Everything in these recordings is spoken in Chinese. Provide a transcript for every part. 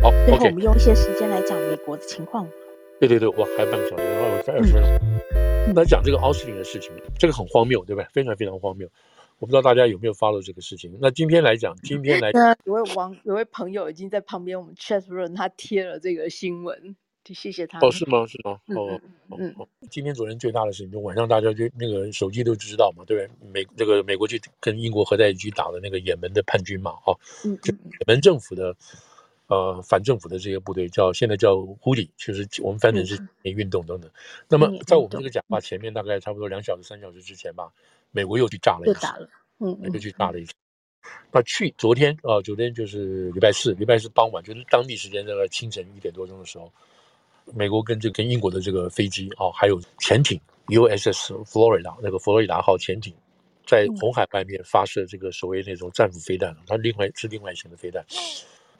好，最后我们用一些时间来讲美国的情况。对对对，我，还有半个小时，然后我再二十分钟。来讲这个奥斯汀的事情，这个很荒谬，对不对？非常非常荒谬。我不知道大家有没有 follow 这个事情。那今天来讲，今天来 那有位网有位朋友已经在旁边我们 chat room，他贴了这个新闻，就谢谢他。哦，是吗？是吗？嗯哦，嗯哦，今天昨天最大的事情，就晚上大家就那个手机都知道嘛，对不对？美这个美国去跟英国合在一起打的那个也门的叛军嘛，哦，嗯就也门政府的呃反政府的这些部队叫现在叫呼里，其实我们翻成是运动等等。那么在我们这个讲话前面大概差不多两小时三小时之前吧，美国又去炸了一次，又打了，嗯，又去炸了一次。那去昨天啊、呃，昨天就是礼拜四，礼拜四傍晚，就是当地时间大概清晨一点多钟的时候，美国跟这个跟英国的这个飞机啊、哦，还有潜艇 USS Florida 那个佛罗里达号潜艇，在红海外面发射这个所谓那种战斧飞弹，它另外是另外一型的飞弹，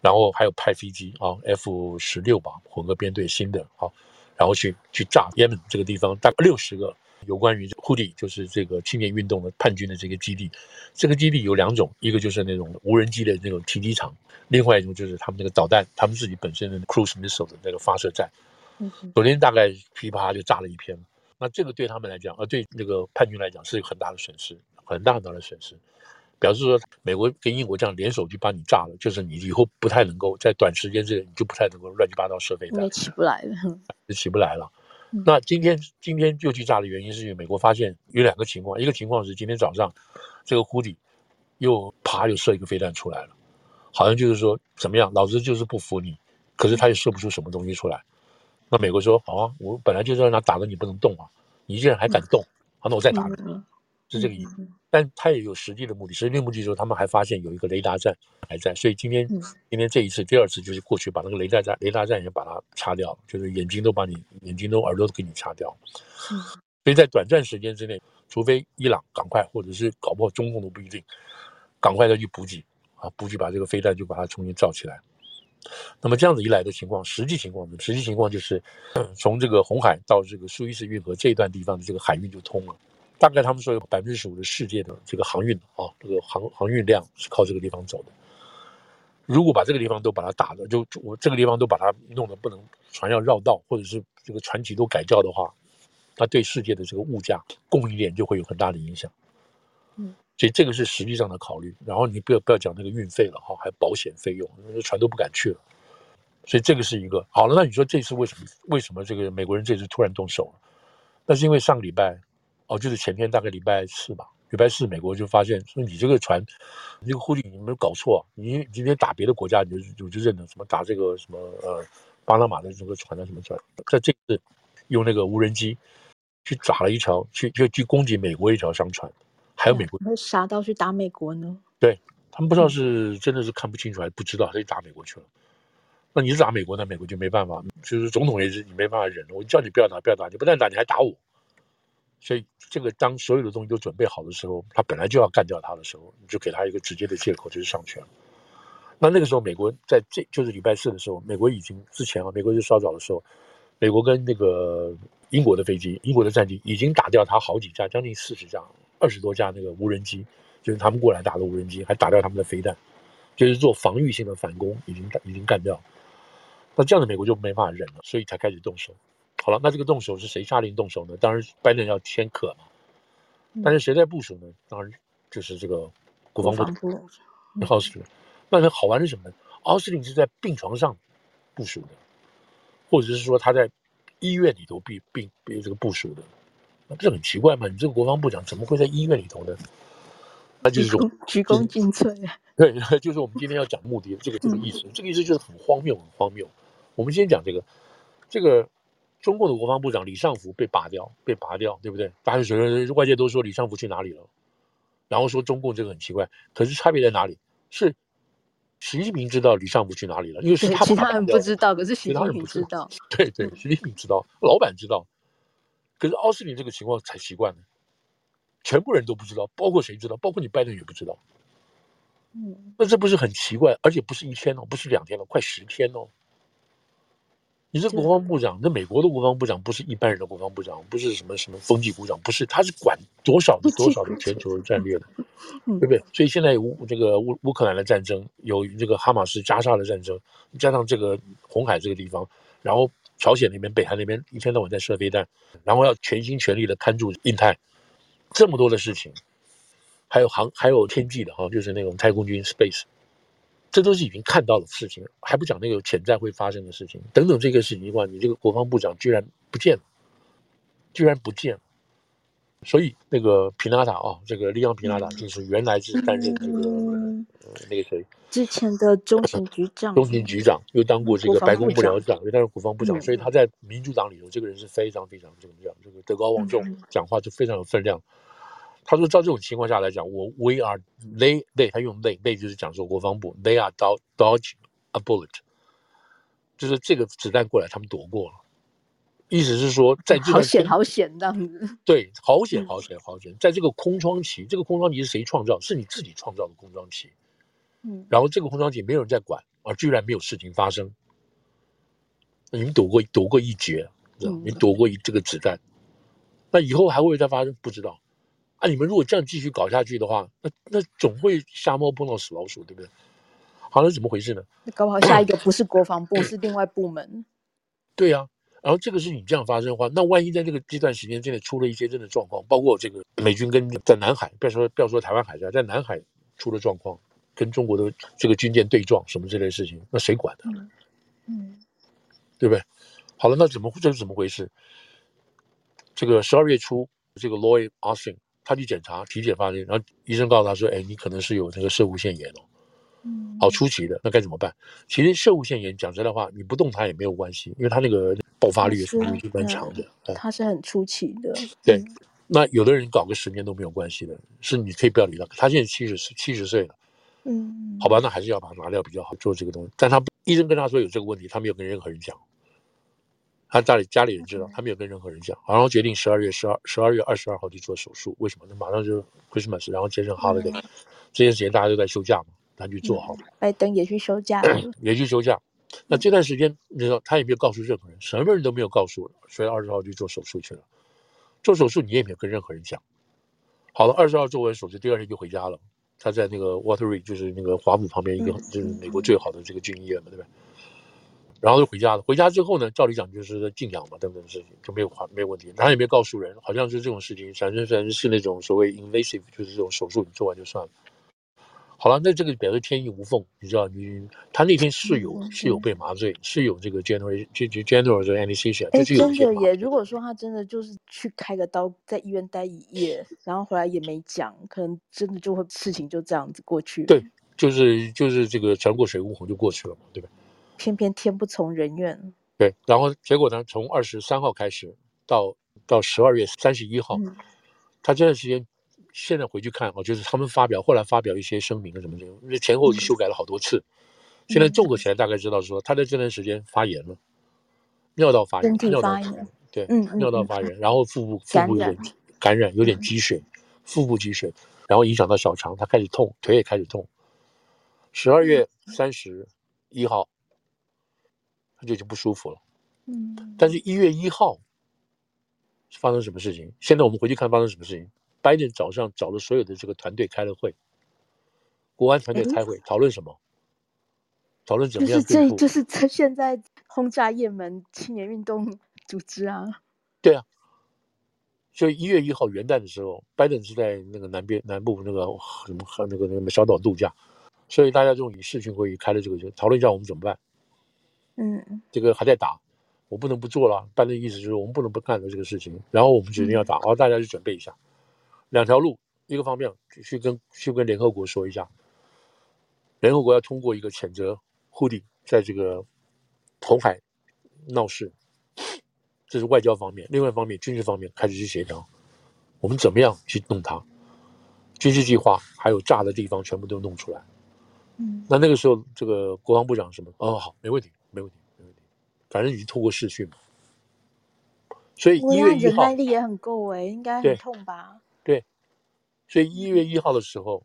然后还有派飞机啊、哦、F 十六吧，混合编队新的啊、哦，然后去去炸也门这个地方，大概六十个。有关于呼里，就是这个青年运动的叛军的这个基地，这个基地有两种，一个就是那种无人机的那种停机场，另外一种就是他们那个导弹，他们自己本身的 cruise missile 的那个发射站。昨天大概噼啪就炸了一片，那这个对他们来讲，呃，对那个叛军来讲是一个很大的损失，很大很大的损失，表示说美国跟英国这样联手去把你炸了，就是你以后不太能够在短时间之内你就不太能够乱七八糟射飞弹，也起不来了，就起不来了。那今天今天又去炸的原因是因为美国发现有两个情况，一个情况是今天早上这个湖底又啪又射一个飞弹出来了，好像就是说怎么样，老子就是不服你，可是他也射不出什么东西出来。那美国说好啊，我本来就是让他打的你不能动啊，你竟然还敢动，好，那我再打你，是这个意思。但他也有实际的目的，实际的目的就是他们还发现有一个雷达站还在，所以今天今天这一次第二次就是过去把那个雷达站雷达站也把它擦掉了，就是眼睛都把你眼睛都耳朵都给你擦掉。所以在短暂时间之内，除非伊朗赶快，或者是搞不好中共都不一定赶快再去补给啊，补给把这个飞弹就把它重新造起来。那么这样子一来的情况，实际情况呢？实际情况就是从这个红海到这个苏伊士运河这一段地方的这个海运就通了。大概他们说有百分之十五的世界的这个航运啊，这个航航运量是靠这个地方走的。如果把这个地方都把它打的，就我这个地方都把它弄得不能船要绕道，或者是这个船体都改掉的话，它对世界的这个物价供应链就会有很大的影响。嗯，所以这个是实际上的考虑。然后你不要不要讲那个运费了哈，还有保险费用，那船都不敢去了。所以这个是一个好了。那你说这次为什么为什么这个美国人这次突然动手了？那是因为上个礼拜哦，就是前天大概礼拜四吧。礼拜四，美国就发现说：“你这个船，你这个呼里，你没有搞错？你今天打别的国家，你就就就认了。什么打这个什么呃巴拿马的这个船啊，什么船？在这次用那个无人机去打了一条，去去去攻击美国一条商船，还有美国。那傻到去打美国呢？对他们不知道是真的是看不清楚，还是不知道，他就打美国去了。那你是打美国，那美国就没办法，就是总统也是你没办法忍了。我叫你不要打，不要打，你不但打，你还打我。”所以，这个当所有的东西都准备好的时候，他本来就要干掉他的时候，你就给他一个直接的借口，就是上权。那那个时候，美国在这就是礼拜四的时候，美国已经之前啊，美国就稍早的时候，美国跟那个英国的飞机、英国的战机已经打掉他好几架，将近四十架、二十多架那个无人机，就是他们过来打的无人机，还打掉他们的飞弹，就是做防御性的反攻，已经已经干掉了。那这样的美国就没法忍了，所以才开始动手。好了，那这个动手是谁下令动手呢？当然，拜登要签可嘛。但是谁在部署呢？当然就是这个国防部奥斯汀。那好玩是什么呢？奥斯汀是在病床上部署的，或者是说他在医院里头病病被这个部署的，那不是很奇怪吗？你这个国防部长怎么会在医院里头呢？那就是说鞠躬尽瘁。对，就是我们今天要讲目的这个这个意思。这个意思就是很荒谬，很荒谬。我们先讲这个，这个。中共的国防部长李尚福被拔掉，被拔掉，对不对？大家觉得外界都说李尚福去哪里了，然后说中共这个很奇怪，可是差别在哪里？是习近平知道李尚福去哪里了，因为是他其他人不知道，可是习近平知道。对对，习近平知道，老板知道，可是奥斯汀这个情况才奇怪呢，全部人都不知道，包括谁知道？包括你拜登也不知道。嗯，那这不是很奇怪？而且不是一天哦，不是两天哦，快十天哦。你是国防部长，那美国的国防部长不是一般人的国防部长，不是什么什么风纪股长，不是，他是管多少的多少的全球的战略的，对不对？所以现在乌这个乌乌克兰的战争，有这个哈马斯加沙的战争，加上这个红海这个地方，然后朝鲜那边、北韩那边一天到晚在射飞弹，然后要全心全力的看住印太，这么多的事情，还有航还有天际的哈，就是那种太空军 space。这都是已经看到的事情，还不讲那个潜在会发生的事情，等等这个事情的话，你这个国防部长居然不见了，居然不见了，所以那个皮纳塔啊，这个利昂皮纳塔就是原来是担任这个、嗯。呃、那个谁之前的中情局长，中情局长又当过这个白宫幕僚长，又当过国防部长，所以他在民主党里头，这个人是非常非常怎么讲，这个德高望重，讲话就非常有分量。他说：“照这种情况下来讲，我 we are they they 他用 they they 就是讲说国防部 they are dodge a bullet，就是这个子弹过来，他们躲过了。意思是说，在这个好险好险这样子。对，好险好险好险，在这个空窗期，这个空窗期是谁创造？是你自己创造的空窗期。嗯，然后这个空窗期没有人在管，而居然没有事情发生。你们躲过躲过一劫，你躲过一这个子弹，那以后还会再发生？不知道。”啊！你们如果这样继续搞下去的话，那那总会瞎猫碰到死老鼠，对不对？好，那怎么回事呢？搞不好下一个不是国防部，是另外部门。对呀、啊，然后这个事情这样发生的话，那万一在这个这段时间真的出了一些真的状况，包括这个美军跟在南海，不要说不要说台湾海峡，在南海出了状况，跟中国的这个军舰对撞什么这类事情，那谁管的？嗯，嗯对不对？好了，那怎么这是怎么回事？这个十二月初，这个 Lloyd Austin。他去检查体检发现，然后医生告诉他说：“哎，你可能是有那个射物腺炎哦，嗯，好出奇的，那该怎么办？其实射物腺炎讲真的话，你不动它也没有关系，因为它那个爆发率是蛮强的，它是很出奇的。对，嗯、那有的人搞个十年都没有关系的，是你可以不要理他。他现在七十七十岁了，嗯，好吧，那还是要把它拿掉比较好，做这个东西。但他医生跟他说有这个问题，他没有跟任何人讲。”他家里家里人知道，他没有跟任何人讲，然后决定十二月十二十二月二十二号去做手术。为什么？那马上就 Christmas，然后接上 Holiday，这段时间大家都在休假嘛，他去做好了。拜登也去休假，也去休假。那这段时间，你知道他也没有告诉任何人，什么人都没有告诉，所以二十号去做手术去了。做手术你也没有跟任何人讲。好了，二十号做完手术，第二天就回家了。他在那个 Waterbury，就是那个华府旁边一个，就是美国最好的这个军医院嘛，对吧？然后就回家了。回家之后呢，照理讲就是静养嘛，等等事情就没有话没有问题。他也没告诉人，好像是这种事情，反正反正是那种所谓 invasive，就是这种手术，你做完就算了。好了，那这个表示天衣无缝，你知道，你他那天是有是有被麻醉，是有这个 general 就就 general 的 anesthesia，就是有。真的耶，如果说他真的就是去开个刀，在医院待一夜，然后回来也没讲，可能真的就会事情就这样子过去。对，就是就是这个船过水无痕就过去了嘛，对吧？偏偏天不从人愿，对，然后结果呢？从二十三号开始到到十二月三十一号，嗯、他这段时间现在回去看啊，就是他们发表后来发表一些声明啊什么的，因为前后就修改了好多次。嗯、现在综合起来，大概知道说他在这段时间发炎了，尿道发炎，尿道发炎，对，嗯，尿道发炎，然后腹部 腹部有点感染，有点积水，腹部积水，然后影响到小肠，他开始痛，腿也开始痛。十二月三十一号。他就已经不舒服了，嗯，但是一月一号发生什么事情？现在我们回去看发生什么事情。拜登早上找了所有的这个团队开了会，国安团队开会讨论什么？讨论怎么样？这就是这现在轰炸也门青年运动组织啊。对啊，所以一月一号元旦的时候，拜登是在那个南边南部那个什么和那个那个小岛度假，所以大家这种以视讯会议开了这个就讨论一下我们怎么办。嗯，这个还在打，我不能不做了。办的意思就是我们不能不干的这个事情。然后我们决定要打，然后，大家去准备一下。两条路，一个方面去跟去跟联合国说一下，联合国要通过一个谴责胡迪在这个红海闹事，这是外交方面。另外一方面，军事方面开始去协调，我们怎么样去弄它？军事计划还有炸的地方全部都弄出来。嗯，那那个时候这个国防部长什么？哦，好，没问题。没问题，没问题，反正已经透过视讯嘛，所以一月一号，忍耐力也很够哎，应该很痛吧？对，对，所以一月一号的时候，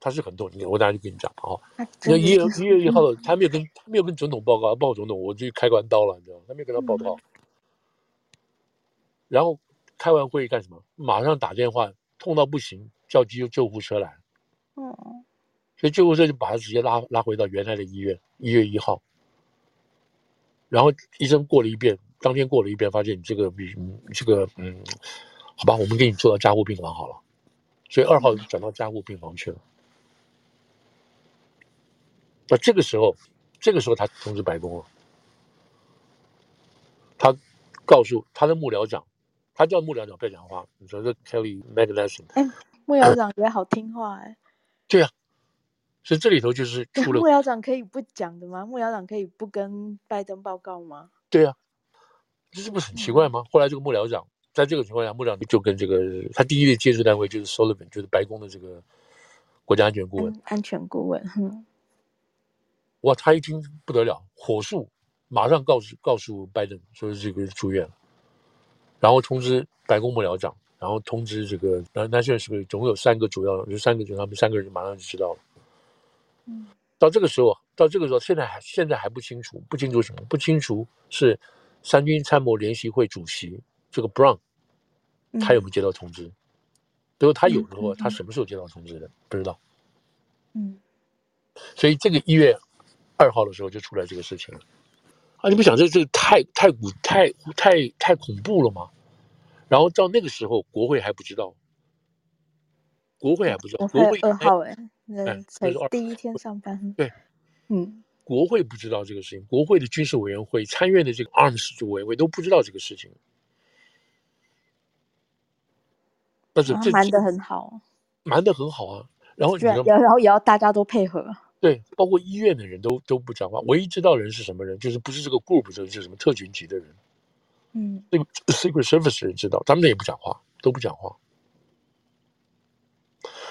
他是很痛，你看我等下就跟你讲啊。那一月一月一号的，他没有跟他没有跟总统报告，报总统我就开完刀了，你知道吗？他没有跟他报告。嗯、然后开完会议干什么？马上打电话，痛到不行，叫急救救护车来。嗯。所以救护车就把他直接拉拉回到原来的医院，一月一号。然后医生过了一遍，当天过了一遍，发现你这个比这个嗯，好吧，我们给你做到加护病房好了。所以二号转到加护病房去了。那这个时候，这个时候他通知白宫了，他告诉他的幕僚长，他叫幕僚长不要讲话。你说这 Kelly McEnany，哎，幕僚长也好听话哎。对呀，所以这里头就是出了。幕僚长可以不讲的吗？幕僚长可以不跟拜登报告吗？对啊，这是不是很奇怪吗？后来这个幕僚长在这个情况下，幕僚长就跟这个他第一的接触单位就是 Sullivan，就是白宫的这个国家安全顾问。安全顾问，嗯。哇，他一听不得了，火速马上告诉告诉拜登说是这个住院了，然后通知白宫幕僚长，然后通知这个，然后那现在是不是总共有三个主要，就三个就他们三个人马上就知道了。嗯，到这个时候，到这个时候，现在还现在还不清楚，不清楚什么？不清楚是三军参谋联席会主席这个 Brown，他有没有接到通知？如果他有的话，他什么时候接到通知的？不知道。嗯，所以这个一月。二号的时候就出来这个事情了，啊！你不想这这个太太古太太太恐怖了吗？然后到那个时候，国会还不知道，国会还不知道，国会二号哎，那才第一天上班，对，嗯，国会不知道这个事情，国会的军事委员会、参院的这个 Arms 委员会都不知道这个事情，但是这瞒得很好，瞒得很好啊，然后然后也要大家都配合。对，包括医院的人都都不讲话。唯一知道的人是什么人，就是不是这个 group，就是什么特勤级的人。嗯，这个 Secret Service 的人知道，他们也不讲话，都不讲话。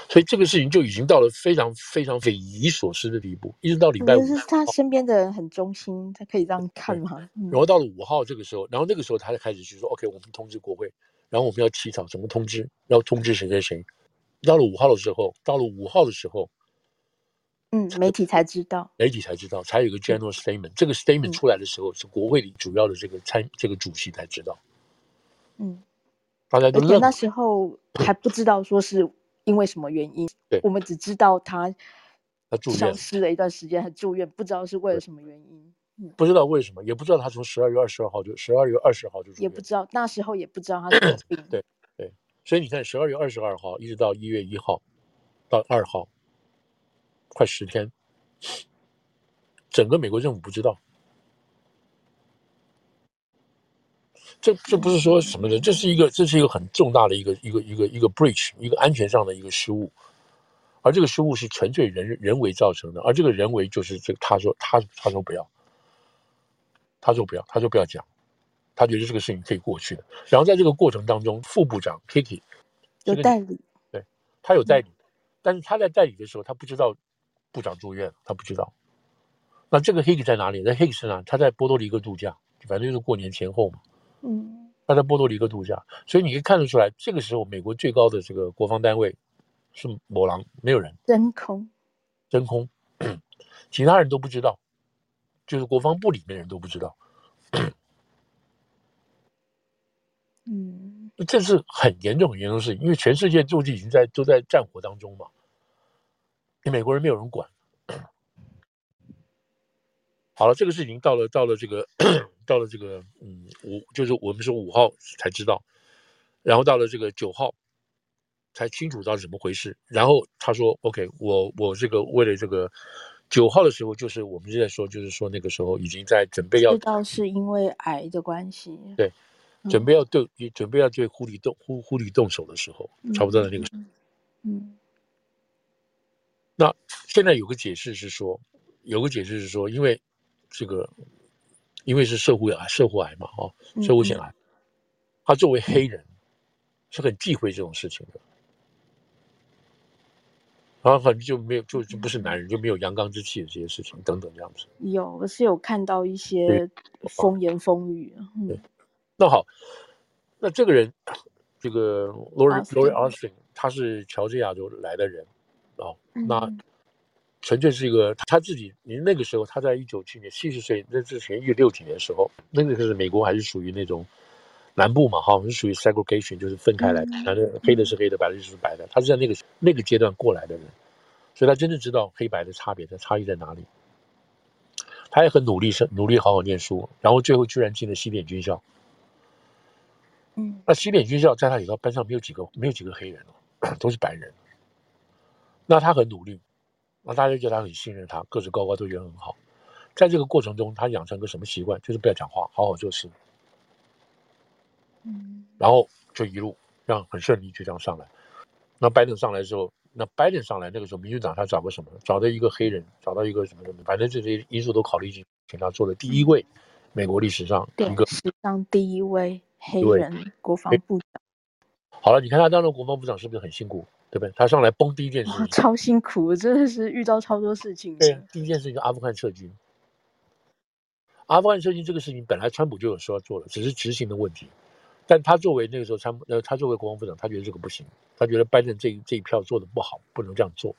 所以这个事情就已经到了非常非常匪夷所思的地步，一直到礼拜五。是他身边的人很忠心，他可以这样看吗？然后到了五号这个时候，然后那个时候他才开始去说：“OK，我们通知国会，然后我们要起草怎么通知，要通知谁谁谁。”到了五号的时候，到了五号的时候。嗯，媒体才知道，媒体才知道，才有一个 general statement。这个 statement 出来的时候，是国会里主要的这个参这个主席才知道。嗯，大家都那时候还不知道说是因为什么原因。对，我们只知道他他住院消失了一段时间，他住院，不知道是为了什么原因。嗯，不知道为什么，也不知道他从十二月二十二号就十二月二十号就住院，也不知道那时候也不知道他病。对对，所以你看，十二月二十二号一直到一月一号到二号。快十天，整个美国政府不知道，这这不是说什么的，这是一个这是一个很重大的一个一个一个一个 breach，一个安全上的一个失误，而这个失误是纯粹人人为造成的，而这个人为就是这个他说他他说不要，他说不要，他说不要讲，他觉得这个事情可以过去的。然后在这个过程当中，副部长 Kiki 有代理，对，他有代理，但是他在代理的时候，他不知道。部长住院，他不知道。那这个 Higgs 在哪里？在 Higgs 呢？他在波多黎各度假，反正就是过年前后嘛。嗯，他在波多黎各度假，所以你可以看得出来，这个时候美国最高的这个国防单位是某狼，没有人，真空，真空，其他人都不知道，就是国防部里面人都不知道。嗯，这是很严重、很严重的事情，因为全世界就已经在都在战火当中嘛。你美国人没有人管。好了，这个事情到了到了这个到了这个嗯五，就是我们是五号才知道，然后到了这个九号才清楚到底怎么回事。然后他说：“OK，我我这个为了这个九号的时候，就是我们现在说，就是说那个时候已经在准备要知道是因为癌的关系，对，准备要对、嗯、准备要对护理动护护理动手的时候，差不多在那个时候，嗯。嗯”那现在有个解释是说，有个解释是说，因为这个，因为是社会癌，社会癌嘛，哈，社会性癌，他作为黑人是很忌讳这种事情的，然后很就没有就就不是男人就没有阳刚之气的这些事情等等这样子。有，我是有看到一些风言风语。对，那好，那这个人，这个 Lori Lori Austin，他是乔治亚州来的人。哦，那纯粹是一个他自己。您那个时候他在一九七年七十岁，那之前一九六几年的时候，那个时候美国还是属于那种南部嘛，哈，是属于 segregation，就是分开来，反正黑的是黑的，白的就是白的。他是在那个那个阶段过来的人，所以他真正知道黑白的差别的差异在哪里。他也很努力，是努力好好念书，然后最后居然进了西点军校。嗯，那西点军校在他里头班上没有几个没有几个黑人哦，都是白人。那他很努力，那大家觉得他很信任他，个子高高，都觉得很好。在这个过程中，他养成个什么习惯？就是不要讲话，好好做事。嗯，然后就一路让很顺利就这样上来。那拜登上来之后，那拜登上来那个时候，民主党他找个什么？找到一个黑人，找到一个什么什么，反正这些因素都考虑进，请他做了第一位美国历史上一个史上第一位黑人国防部长。好了，你看他当了国防部长是不是很辛苦？对不对？他上来崩第一件事情，超辛苦，真的是遇到超多事情。对，第一件事情就阿富汗撤军。阿富汗撤军这个事情本来川普就有说要做了，只是执行的问题。但他作为那个时候参呃，他作为国防部长，他觉得这个不行，他觉得拜登这这一票做的不好，不能这样做。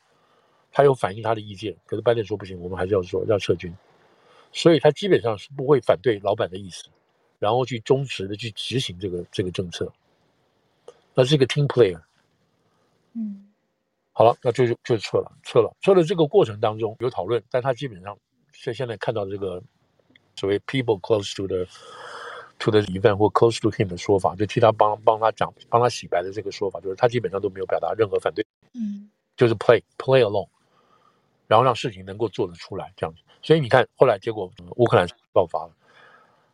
他有反映他的意见，可是拜登说不行，我们还是要做，要撤军。所以他基本上是不会反对老板的意思，然后去忠实的去执行这个这个政策。那是一个 team player。嗯，好了，那就就撤了，撤了，撤了。这个过程当中有讨论，但他基本上，所以现在看到这个所谓 people close to the to the event 或 close to him 的说法，就替他帮帮他讲，帮他洗白的这个说法，就是他基本上都没有表达任何反对，嗯，就是 play play along，然后让事情能够做得出来这样子。所以你看，后来结果乌克兰爆发了，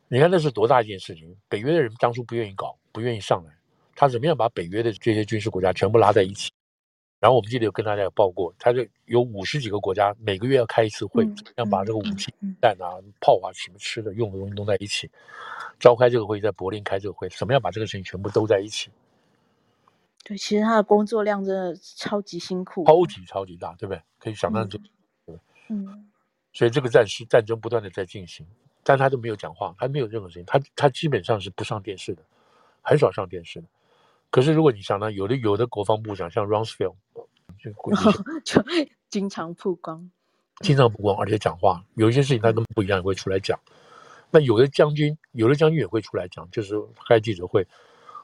你看那是多大一件事情？北约的人当初不愿意搞，不愿意上来。他怎么样把北约的这些军事国家全部拉在一起？然后我们记得有跟大家有报过，他就有五十几个国家每个月要开一次会，怎么样把这个武器、弹啊、炮啊、什么吃的、用的东西弄在一起，召开这个会，在柏林开这个会，怎么样把这个事情全部都在一起？对，其实他的工作量真的超级辛苦，超级超级大，对不对？可以想象这个，对，嗯，所以这个战事战争不断的在进行，但他都没有讲话，他没有任何声音，他他基本上是不上电视的，很少上电视的。可是，如果你想呢，有的有的国防部长像 Rumsfeld，就 就经常曝光，经常曝光，而且讲话，有一些事情他跟不一样，也会出来讲。那有的将军，有的将军也会出来讲，就是开记者会，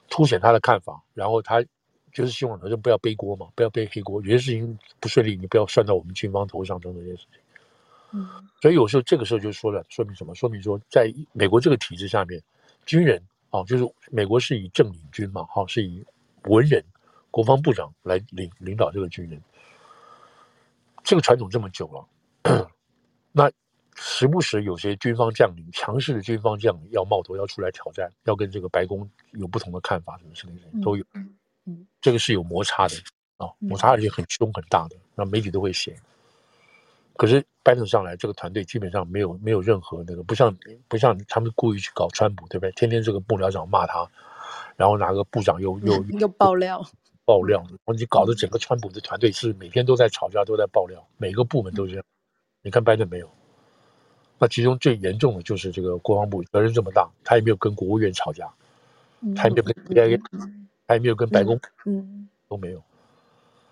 凸显他的看法，然后他就是希望他就不要背锅嘛，不要背黑锅，有些事情不顺利，你不要算到我们军方头上等等这些事情。嗯，所以有时候这个时候就说了，说明什么？说明说，在美国这个体制下面，军人。哦，就是美国是以正领军嘛，哈、哦，是以文人国防部长来领领导这个军人，这个传统这么久了，那时不时有些军方将领，强势的军方将领要冒头要出来挑战，要跟这个白宫有不同的看法，什么之类的都有，嗯，嗯，这个是有摩擦的啊、哦，摩擦而且很凶很大的，那媒体都会写。可是拜登上来，这个团队基本上没有没有任何那个，不像不像他们故意去搞川普，对不对？天天这个幕僚长骂他，然后哪个部长又又又爆料 爆料，然后你搞得整个川普的团队是每天都在吵架，都在爆料，每个部门都这样。你看拜登没有？那其中最严重的就是这个国防部责任这么大，他也没有跟国务院吵架，他也没有跟 CIA，他也没有跟白宫，嗯，都没有。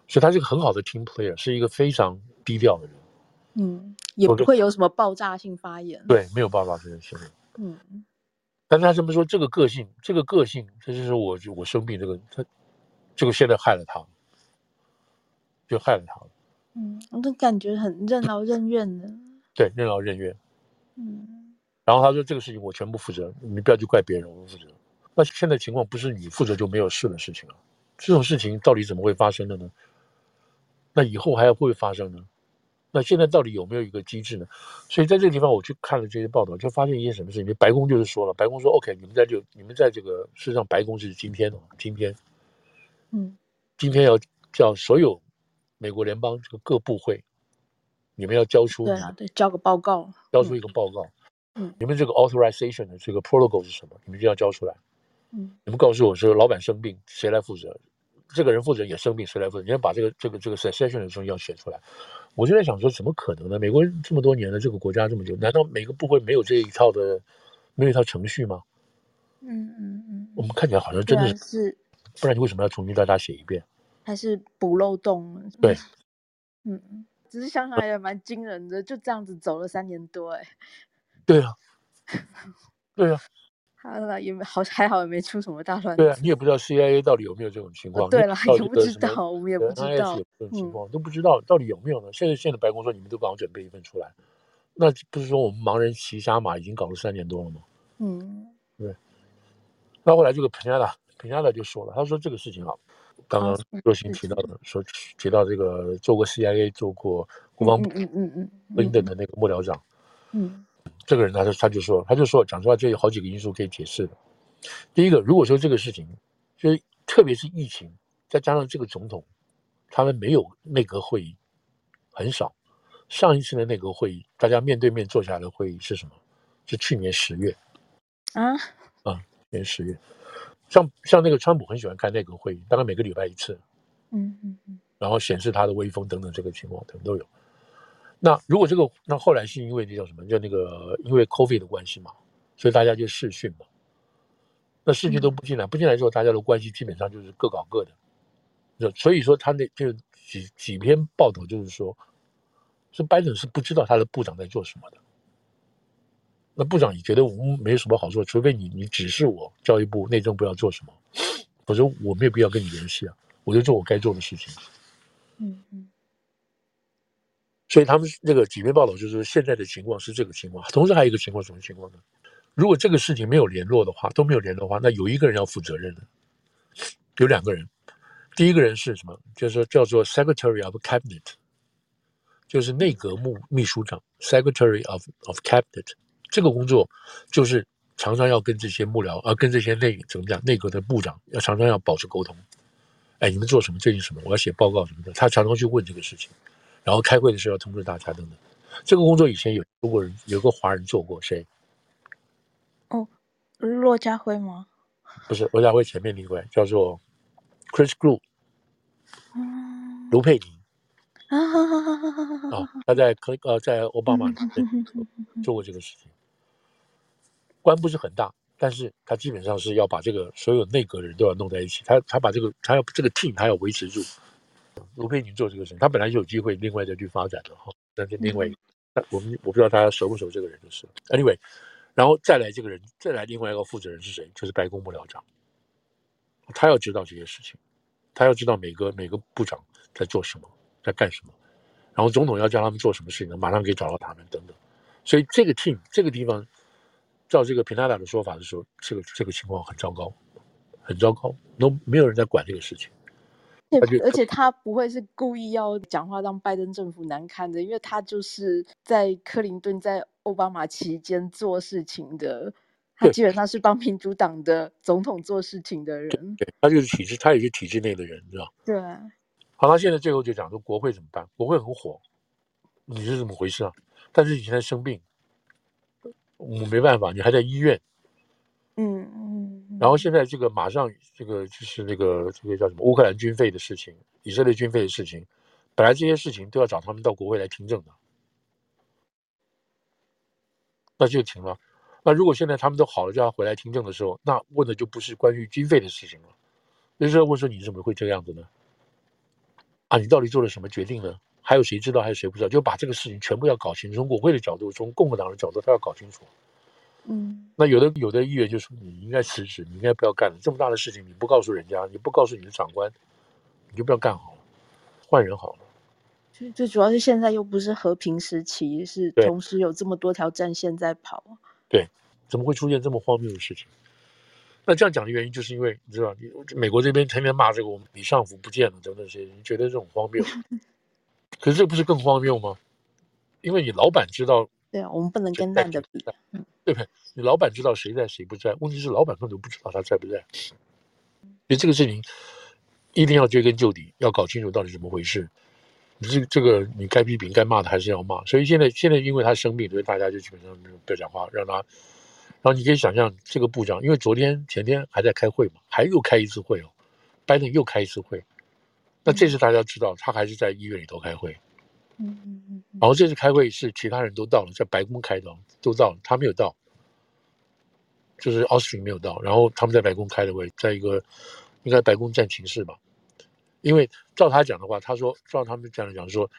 所以他是个很好的 team player，是一个非常低调的人。嗯，也不会有什么爆炸性发言。对，没有爆炸性的新闻。嗯，但他这么说，这个个性，这个个性，这就是我我生病这个，他这个现在害了他，就害了他了。嗯，我都感觉很任劳任怨的。对，任劳任怨。嗯。然后他说：“这个事情我全部负责，你不要去怪别人，我不负责。”那现在情况不是你负责就没有事的事情了。这种事情到底怎么会发生的呢？那以后还要会不会发生呢？那现在到底有没有一个机制呢？所以在这个地方，我去看了这些报道，就发现一些什么事情。白宫就是说了，白宫说：“OK，你们在这，你们在这个，事实上，白宫是今天的，今天，嗯，今天要叫所有美国联邦这个各部会，你们要交出对啊，对，交个报告，交出一个报告，嗯，你们这个 authorization 的这个 protocol 是什么？你们就要交出来，嗯，你们告诉我说，老板生病，谁来负责？这个人负责也生病，谁来负责？你要把这个这个这个 succession 的东西要写出来。”我就在想说，怎么可能呢？美国这么多年了，这个国家这么久，难道每个部会没有这一套的，没有一套程序吗？嗯嗯嗯。我们看起来好像真的是，不然你为什么要重新大家写一遍？还是补漏洞？对，嗯，只是想想也蛮惊人的，就这样子走了三年多，哎。对啊，对啊。也没好还好，也没出什么大乱。对啊，你也不知道 CIA 到底有没有这种情况。哦、对了，也不知道，我们也不知道。这种情况、嗯、都不知道到底有没有呢？现在现在白宫说你们都帮我准备一份出来，那不是说我们盲人骑瞎马已经搞了三年多了吗？嗯，对。那后来这个平亚达平亚达就说了，他说这个事情啊，刚刚若星提到的，哦、说提到这个做过 CIA 做过国防部嗯嗯嗯等等的那个幕僚长，嗯。这个人他就他就说他就说讲实话，这有好几个因素可以解释的。第一个，如果说这个事情就是特别是疫情，再加上这个总统，他们没有内阁会议，很少。上一次的内阁会议，大家面对面坐下来的会议是什么？是去年十月。啊啊，去年十月。像像那个川普很喜欢开内阁会议，大概每个礼拜一次。嗯嗯嗯。然后显示他的威风等等，这个情况等都有。那如果这个，那后来是因为那叫什么？叫那个因为 COVID 的关系嘛，所以大家就试训嘛。那试训都不进来，不进来之后，大家的关系基本上就是各搞各的。就所以说，他那就几几篇报道就是说，是拜登是不知道他的部长在做什么的。那部长也觉得我们没什么好说，除非你你指示我教育部、内政部要做什么，否则我没有必要跟你联系啊，我就做我该做的事情。嗯嗯。所以他们那个几篇报道就是，现在的情况是这个情况，同时还有一个情况，什么情况呢？如果这个事情没有联络的话，都没有联络的话，那有一个人要负责任的，有两个人。第一个人是什么？就是叫做 Secretary of Cabinet，就是内阁秘秘书长 Secretary of of Cabinet。这个工作就是常常要跟这些幕僚啊，跟这些内怎么讲内阁的部长要常常要保持沟通。哎，你们做什么？最近什么？我要写报告什么的，他常常去问这个事情。然后开会的时候要通知大家等等，这个工作以前有中国人有个华人做过，谁？哦，骆家辉吗？不是，骆家辉前面那位叫做 Chris Glu，嗯，卢佩宁啊，啊，他在科呃在奥巴马做过这个事情，官不是很大，但是他基本上是要把这个所有内阁的人都要弄在一起，他他把这个他要这个 team 他要维持住。卢佩宁做这个事情，他本来就有机会另外再去发展的哈。但是另外一个，那我们我不知道大家熟不熟这个人就是。Anyway，然后再来这个人，再来另外一个负责人是谁？就是白宫幕僚长。他要知道这些事情，他要知道每个每个部长在做什么，在干什么。然后总统要叫他们做什么事情呢？马上可以找到他们等等。所以这个 team 这个地方，照这个平纳达的说法的时候，这个这个情况很糟糕，很糟糕，都没有人在管这个事情。而且他不会是故意要讲话让拜登政府难堪的，因为他就是在克林顿在奥巴马期间做事情的，他基本上是帮民主党的总统做事情的人。对，对，他就是体制，他也是体制内的人，你知道？对。好，他现在最后就讲说国会怎么办？国会很火，你是怎么回事啊？但是你现在生病，我没办法，你还在医院。嗯嗯，然后现在这个马上这个就是那个这个叫什么乌克兰军费的事情，以色列军费的事情，本来这些事情都要找他们到国会来听证的，那就停了。那如果现在他们都好了，叫他回来听证的时候，那问的就不是关于军费的事情了，就是问说你怎么会这个样子呢？啊，你到底做了什么决定呢？还有谁知道？还有谁不知道？就把这个事情全部要搞清楚，从国会的角度，从共和党的角度，他要搞清楚。嗯，那有的有的议员就说，你应该辞职，你应该不要干了，这么大的事情你不告诉人家，你不告诉你的长官，你就不要干好了，换人好了。最最主要是现在又不是和平时期，是同时有这么多条战线在跑。对，怎么会出现这么荒谬的事情？那这样讲的原因就是因为你知道，你美国这边天天骂这个我们李尚福不见了等等些，你觉得这种荒谬？可是这不是更荒谬吗？因为你老板知道。对啊，我们不能跟烂的比，嗯，对不对？你老板知道谁在谁不在，问题是老板根本不知道他在不在，所以这个事情一定要追根究底，要搞清楚到底怎么回事。你这这个你该批评该骂的还是要骂。所以现在现在因为他生病，所以大家就基本上不要讲话，让他。然后你可以想象这个部长，因为昨天前天还在开会嘛，还又开一次会哦，拜登又开一次会，那这次大家知道他还是在医院里头开会。嗯嗯嗯，然后这次开会是其他人都到了，在白宫开的，都到了，他没有到，就是奥斯汀没有到，然后他们在白宫开的会，在一个应该白宫战情室吧，因为照他讲的话，他说照他们这样讲说，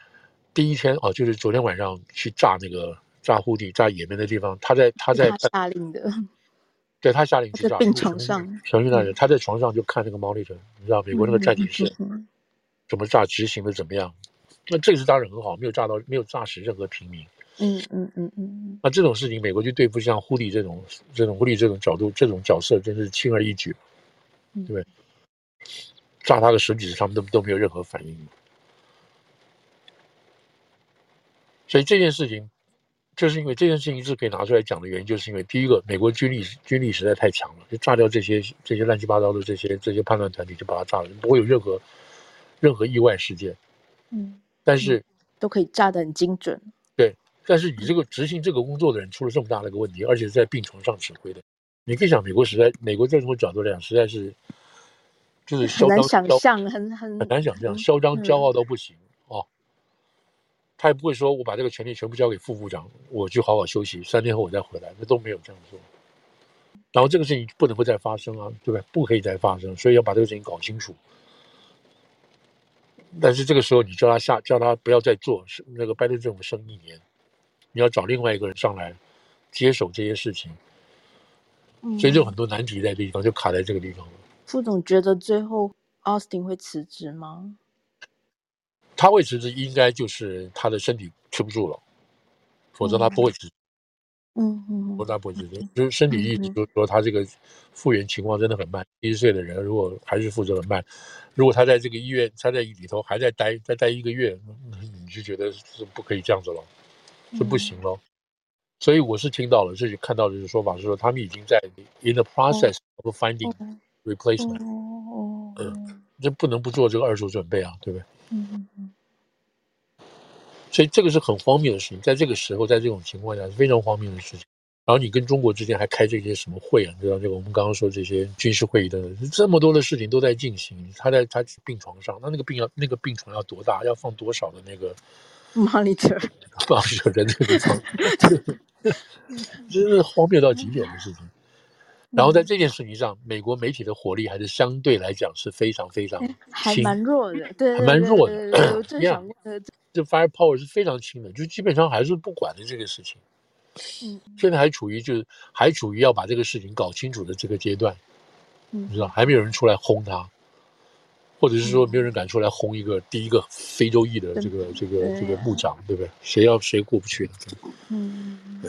第一天哦，就是昨天晚上去炸那个炸护地炸野门的地方，他在他在他下令的，对他下令去炸，病床上，小心那人他在床上就看那个 monitor，你知道美国那个战警是怎么炸执行的怎么样？那这个是当然很好，没有炸到没有炸死任何平民。嗯嗯嗯嗯，那这种事情，美国就对付像胡迪这种这种胡迪这种角度这种角色，真是轻而易举，对不对？炸他个十几次，他们都都没有任何反应。所以这件事情，就是因为这件事情是可以拿出来讲的原因，就是因为第一个，美国军力军力实在太强了，就炸掉这些这些乱七八糟的这些这些叛乱团体，就把它炸了，不会有任何任何意外事件。嗯，但是、嗯、都可以炸得很精准。对，但是你这个执行这个工作的人出了这么大的一个问题，而且是在病床上指挥的，你可以想，美国实在，美国在这种角度来讲，实在是就是嚣张，很难想象，很很很难想象，嚣张骄傲到不行。嗯他也不会说，我把这个权利全部交给副部长，我去好好休息，三天后我再回来，那都没有这样说。然后这个事情不能够再发生啊，对不对？不可以再发生，所以要把这个事情搞清楚。但是这个时候，你叫他下，叫他不要再做，是那个拜登政府剩一年，你要找另外一个人上来接手这些事情。所以就很多难题在这地方，就卡在这个地方了。副总觉得最后奥斯汀会辞职吗？他会辞职，应该就是他的身体吃不住了，否则他不会辞职。嗯嗯，否则他不会辞职，就是身体一直就是说他这个复原情况真的很慢。七十岁的人如果还是复原很慢，如果他在这个医院，他在里头还在待再待一个月，你就觉得是不可以这样子了，是不行了。所以我是听到了，这里看到的说法是说，他们已经在 in the process of finding replacement。嗯，这不能不做这个二手准备啊，对不对？嗯嗯嗯，所以这个是很荒谬的事情，在这个时候，在这种情况下是非常荒谬的事情。然后你跟中国之间还开这些什么会啊？你知道这个我们刚刚说这些军事会议的，这么多的事情都在进行。他在他病床上，那那个病要那个病床要多大？要放多少的那个 monitor？放人那个床 真是荒谬到极点的事情。然后在这件事情上，美国媒体的火力还是相对来讲是非常非常轻，还蛮弱的，对，还蛮弱的。我正想问，这 firepower 是非常轻的，就基本上还是不管的这个事情。嗯，现在还处于就是还处于要把这个事情搞清楚的这个阶段，嗯，你知道，还没有人出来轰他，或者是说没有人敢出来轰一个第一个非洲裔的这个这个这个部长，对不对？谁要谁过不去的？嗯，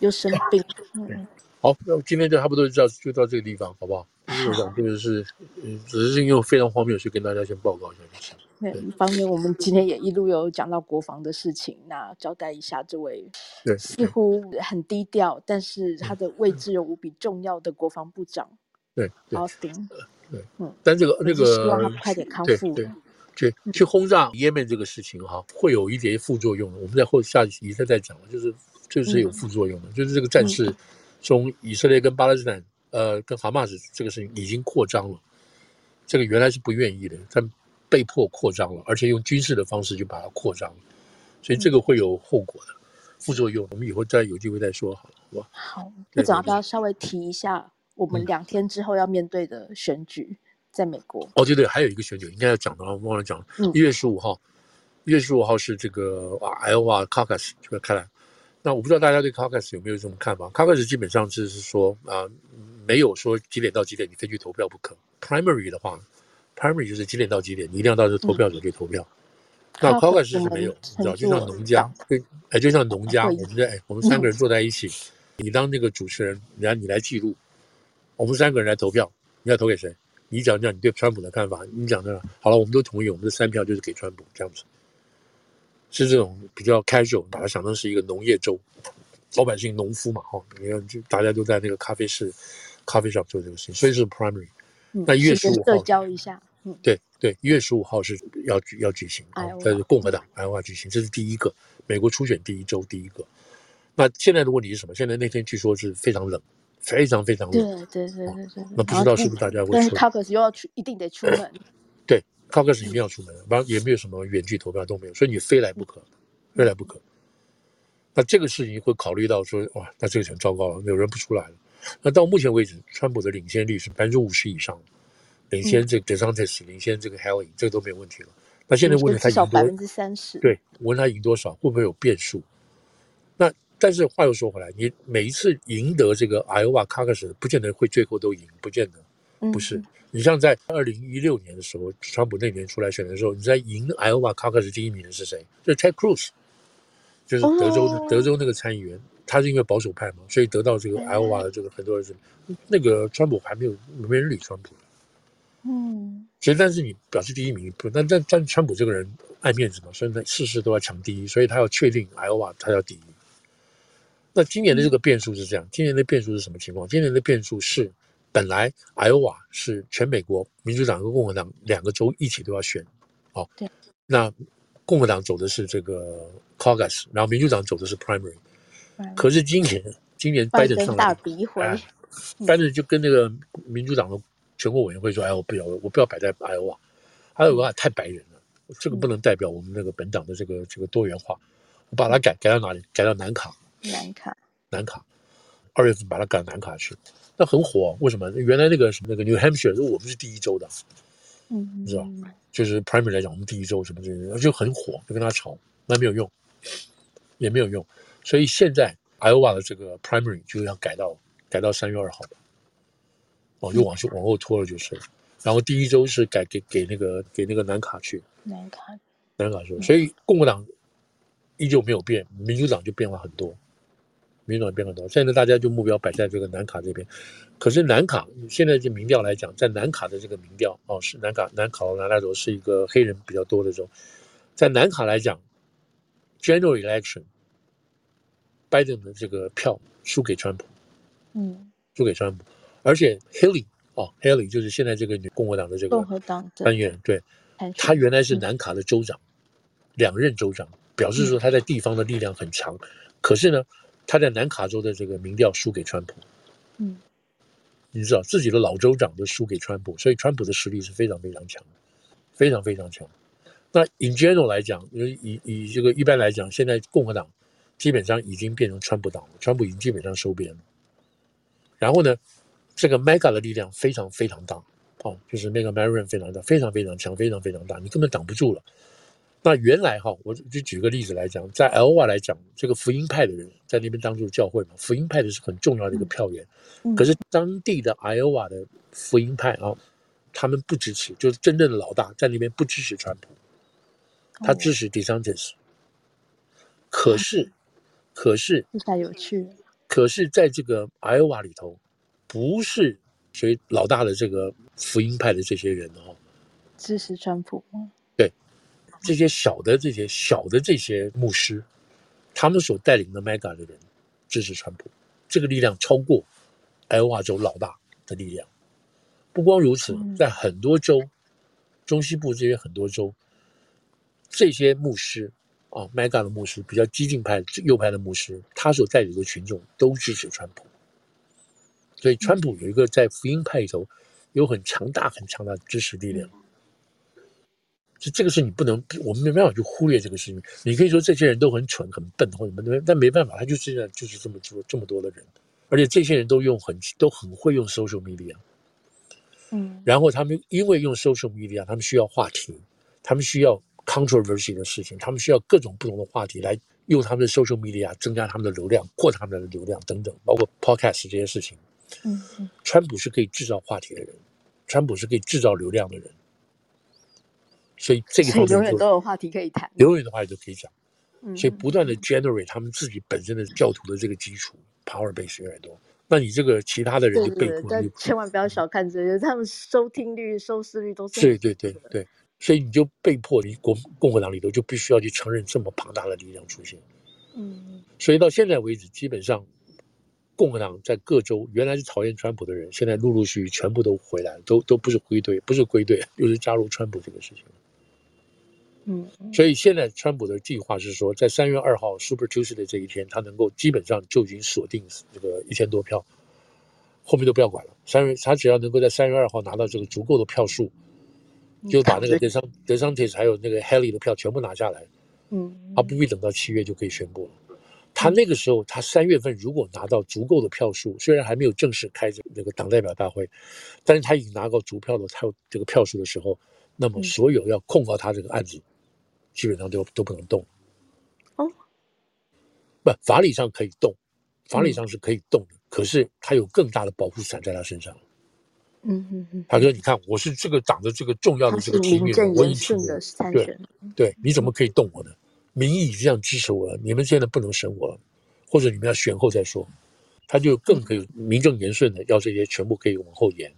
又生病，嗯。好，那今天就差不多就到就到这个地方，好不好？因为我想这个是，嗯，只是因为非常荒谬去跟大家先报告一下就行。对，一方面我们今天也一路有讲到国防的事情，那交代一下这位，对，似乎很低调，但是他的位置又无比重要的国防部长，对，Austin，对，嗯，但这个那个，希望他快点康复。对，去去轰炸也门这个事情哈，会有一点副作用的。我们在后下一集再再讲，就是就是有副作用的，就是这个战事。从以色列跟巴勒斯坦，呃，跟哈马斯这个事情已经扩张了，这个原来是不愿意的，但被迫扩张了，而且用军事的方式就把它扩张了，所以这个会有后果的副作用。我们以后再有机会再说好了，好吧？好，那总要不要稍微提一下我们两天之后要面对的选举，在美国？哦，对对，还有一个选举应该要讲的，我忘了讲，一月十五号，一月十五号是这个啊，Iowa Caucus 就要开来。那我不知道大家对 Caucus 有没有这种看法？Caucus 基本上就是说啊、呃，没有说几点到几点你非去投票不可。Primary 的话，Primary 就是几点到几点你一定要到这投票所去投票。嗯、那 Caucus 是没有，你知道，就像农家，对，哎，就像农家，我们在哎，我们三个人坐在一起，你当那个主持人，然后你来记录，我们三个人来投票，你要投给谁？你讲讲你对川普的看法，你讲讲好了，我们都同意，我们的三票就是给川普这样子。是这种比较 casual，把它想成是一个农业州，老百姓、农夫嘛，哈，你看，就大家都在那个咖啡室、咖啡 shop 做这个事情，所以是 primary。那一月十五号，社交一下，嗯，对对，一月十五号是要要举行啊，在共和党爱荷华举行，这是第一个美国初选第一周第一个。那现在的问题是什么？现在那天据说是非常冷，非常非常冷，对对对对对。那不知道是不是大家会出？他可是又要出，一定得出门。对。靠个是一定要出门然也没有什么远距投票都没有，所以你非来不可，非来不可。那这个事情会考虑到说，哇，那这个很糟糕了，有人不出来了。那到目前为止，川普的领先率是百分之五十以上，领先这个 DeSantis，领先这个 Haley，这个都没有问题了。那现在问了他赢多百分之三十，对，问他赢多少，会不会有变数？那但是话又说回来，你每一次赢得这个 Iowa Caucus，不见得会最后都赢，不见得，不是。嗯、你像在二零一六年的时候，川普那年出来选的时候，你在赢 Iowa Caucus 第一名的是谁？就是 Ted Cruz，就是德州的、哦、德州那个参议员，他是因为保守派嘛，所以得到这个 Iowa 的这个很多人是，嗯、那个川普还没有没人理川普。嗯，其实但是你表示第一名不，但但但川普这个人爱面子嘛，所以他事事都要抢第一，所以他要确定 Iowa 他要第一。那今年的这个变数是这样，今年的变数是什么情况？今年的变数是，本来 Iowa 是全美国民主党和共和党两个州一起都要选，哦，对，那共和党走的是这个 Caucus，然后民主党走的是 Primary，可是今年今年拜登上来，拜登就跟那个民主党的。全国委员会说：“哎，我不要，我不要摆在艾奥瓦，艾奥瓦太白人了，这个不能代表我们那个本党的这个这个多元化。我把它改改到哪里？改到南卡。南卡，南卡。二月份把它改到南卡去，那很火。为什么？原来那个什么那个 New Hampshire，我们是第一州的，嗯，你知道，就是 Primary 来讲，我们第一州什么这些就很火，就跟他吵，那没有用，也没有用。所以现在 Iowa 的这个 Primary 就要改到改到三月二号。”哦，又往后往后拖了就是，然后第一周是改给给那个给那个南卡去，南卡，南卡去，所以共和党依旧没有变，民主党就变了很多，民主党变很多。现在大家就目标摆在这个南卡这边，可是南卡现在这民调来讲，在南卡的这个民调哦，是南卡南卡罗来纳州是一个黑人比较多的州，在南卡来讲，General Election，拜登的这个票输给川普，嗯，输给川普。而且 Haley 哦，Haley 就是现在这个女共和党的这个参议员，对，他原来是南卡的州长，两任州长，表示说他在地方的力量很强。可是呢，她在南卡州的这个民调输给川普，嗯，你知道自己的老州长都输给川普，所以川普的实力是非常非常强的，非常非常强。那 in general 来讲，以以这个一般来讲，现在共和党基本上已经变成川普党了，川普已经基本上收编了。然后呢？这个 Mega 的力量非常非常大，哦，就是 Mega Marion 非常大，非常非常强，非常非常大，你根本挡不住了。那原来哈，我就举个例子来讲，在 Iowa 来讲，这个福音派的人在那边当做教会嘛，福音派的是很重要的一个票源。可是当地的 Iowa 的福音派啊，他们不支持，就是真正的老大在那边不支持川普，他支持 DeSantis。可是，可是，太有趣了。可是在这个 Iowa 里头。不是，所以老大的这个福音派的这些人哦，支持川普吗？对，这些小的这些小的这些牧师，他们所带领的 Mega 的人支持川普，这个力量超过爱奥瓦州老大的力量。不光如此，在很多州，中西部这些很多州，这些牧师啊，Mega 的牧师，比较激进派、右派的牧师，他所带领的群众都支持川普。所以，川普有一个在福音派里头有很强大、很强大的支持力量。就这个是你不能，我们没办法去忽略这个事情。你可以说这些人都很蠢、很笨或者什么，但没办法，他就是这样，就是这么多、这么多的人，而且这些人都用很、都很会用 social media。嗯，然后他们因为用 social media，他们需要话题，他们需要 controversy 的事情，他们需要各种不同的话题来用他们的 social media 增加他们的流量、扩他们的流量等等，包括 podcast 这些事情。嗯，川普是可以制造话题的人，川普是可以制造流量的人，所以这个永远都有话题可以谈，永远的话题都可以讲，嗯，所以不断的 generate 他们自己本身的教徒的这个基础 power base 越来越多，那你这个其他的人就被迫，但千万不要小看这些，他们收听率、收视率都是对对对对，所以你就被迫你国共和党里头就必须要去承认这么庞大的力量出现，嗯，所以到现在为止，基本上。共和党在各州原来是讨厌川普的人，现在陆陆续续全部都回来了，都都不是归队，不是归队，又是加入川普这个事情。嗯，所以现在川普的计划是说，在三月二号 Super Tuesday 这一天，他能够基本上就已经锁定这个一千多票，后面都不要管了。三月他只要能够在三月二号拿到这个足够的票数，就把那个德桑德桑蒂斯还有那个 Haley 的票全部拿下来。嗯，他不必等到七月就可以宣布了。他那个时候，他三月份如果拿到足够的票数，虽然还没有正式开这个党代表大会，但是他已经拿到足票的他有这个票数的时候，那么所有要控告他这个案子，基本上都都不能动。哦，不，法理上可以动，法理上是可以动的，可是他有更大的保护伞在他身上。嗯嗯嗯，他说：“你看，我是这个党的这个重要的这个提名人，我已经的参选，对对，你怎么可以动我呢？民意已经这样支持我了，你们现在不能审我了，或者你们要选后再说。”他就更可以名正言顺的要这些全部可以往后延，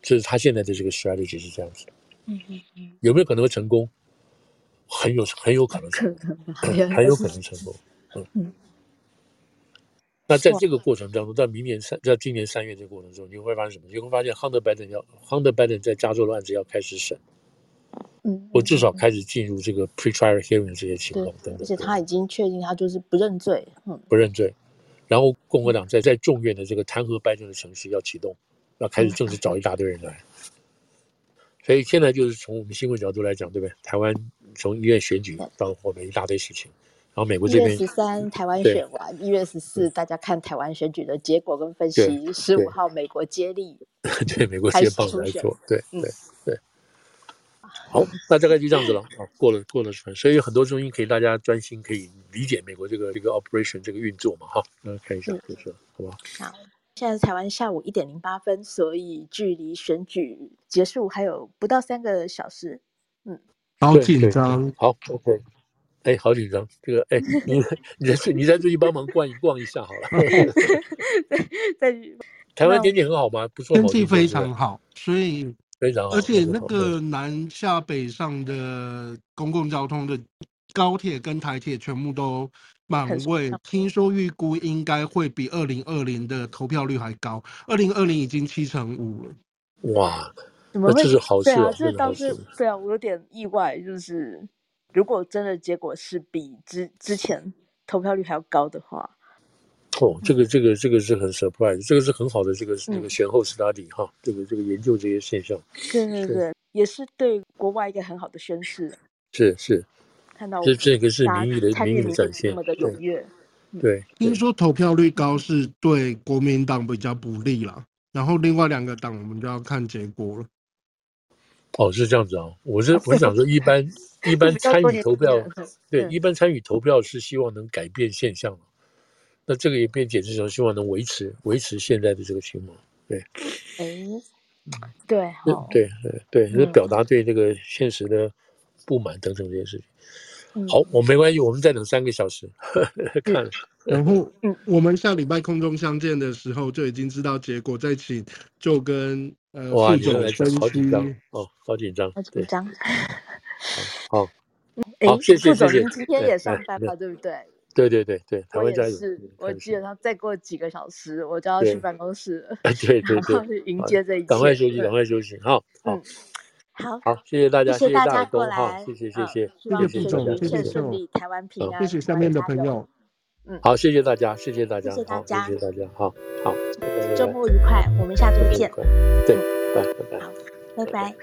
这是他现在的这个 strategy 是这样子。嗯嗯嗯，有没有可能会成功？很有很有可能成功，很有可能成功。嗯嗯。那在这个过程当中，到明年三，在今年三月这个过程中，你会发现什么？你会发现 Hunter Biden 要 Hunter Biden 在加州的案子要开始审，嗯，或至少开始进入这个 pre-trial hearing 这些情况等等。而且他已经确定他就是不认罪，嗯，不认罪。然后共和党在在众院的这个弹劾拜登的程序要启动，要开始正式找一大堆人来。所以现在就是从我们新闻角度来讲，对不对？台湾从一月选举到后面一大堆事情。然后美国这边一月十三台湾选完，一月十四大家看台湾选举的结果跟分析。十五号美国接力，对美国接棒来做，对对对。好，那大概就这样子了 啊。过了过了，所以有很多中心可以大家专心可以理解美国这个这个 operation 这个运作嘛。哈，那看一下就是好吧。好，现在是台湾下午一点零八分，所以距离选举结束还有不到三个小时。嗯，好紧张。好，OK。哎，好紧张。这个，哎，你你在你在这去帮忙逛一逛一下好了。在台湾天气很好吗？不错，天气非常好，所以。非常好，而且那个南下北上的公共交通的高铁跟台铁全部都满位，听说预估应该会比二零二零的投票率还高，二零二零已经七成五了。哇，那这是好事啊！这倒是对啊，我有点意外，就是如果真的结果是比之之前投票率还要高的话。哦，这个这个这个是很 surprise，这个是很好的这个这个选后 study 哈，这个这个研究这些现象，对对对，也是对国外一个很好的宣示。是是，看到这这个是民意的民意的展现，这么的踊跃。对，听说投票率高是对国民党比较不利啦，然后另外两个党我们就要看结果了。哦，是这样子啊，我是我想说，一般一般参与投票，对，一般参与投票是希望能改变现象。那这个也变解释成希望能维持维持现在的这个情况，对，哎，对，对对对，表达对这个现实的不满等等这些事情。好，我没关系，我们再等三个小时 看。然后，我们下礼拜空中相见的时候就已经知道结果，再请就跟呃副总来。好紧张哦，好紧张，好紧张。好，好，谢谢谢谢。今天也上班了，对不对？对对对对，台湾加油！是，我基本上再过几个小时，我就要去办公室了。对对对，去迎接这一切。赶快休息，赶快休息，好，好，好，好，谢谢大家，谢谢大家过来，谢谢谢谢，谢谢副总，一切顺利，台湾平安，谢谢下面的朋友，嗯，好，谢谢大家，谢谢大家，谢谢大家，谢谢大家，好好，周末愉快，我们下周见，对，拜拜拜，好，拜拜。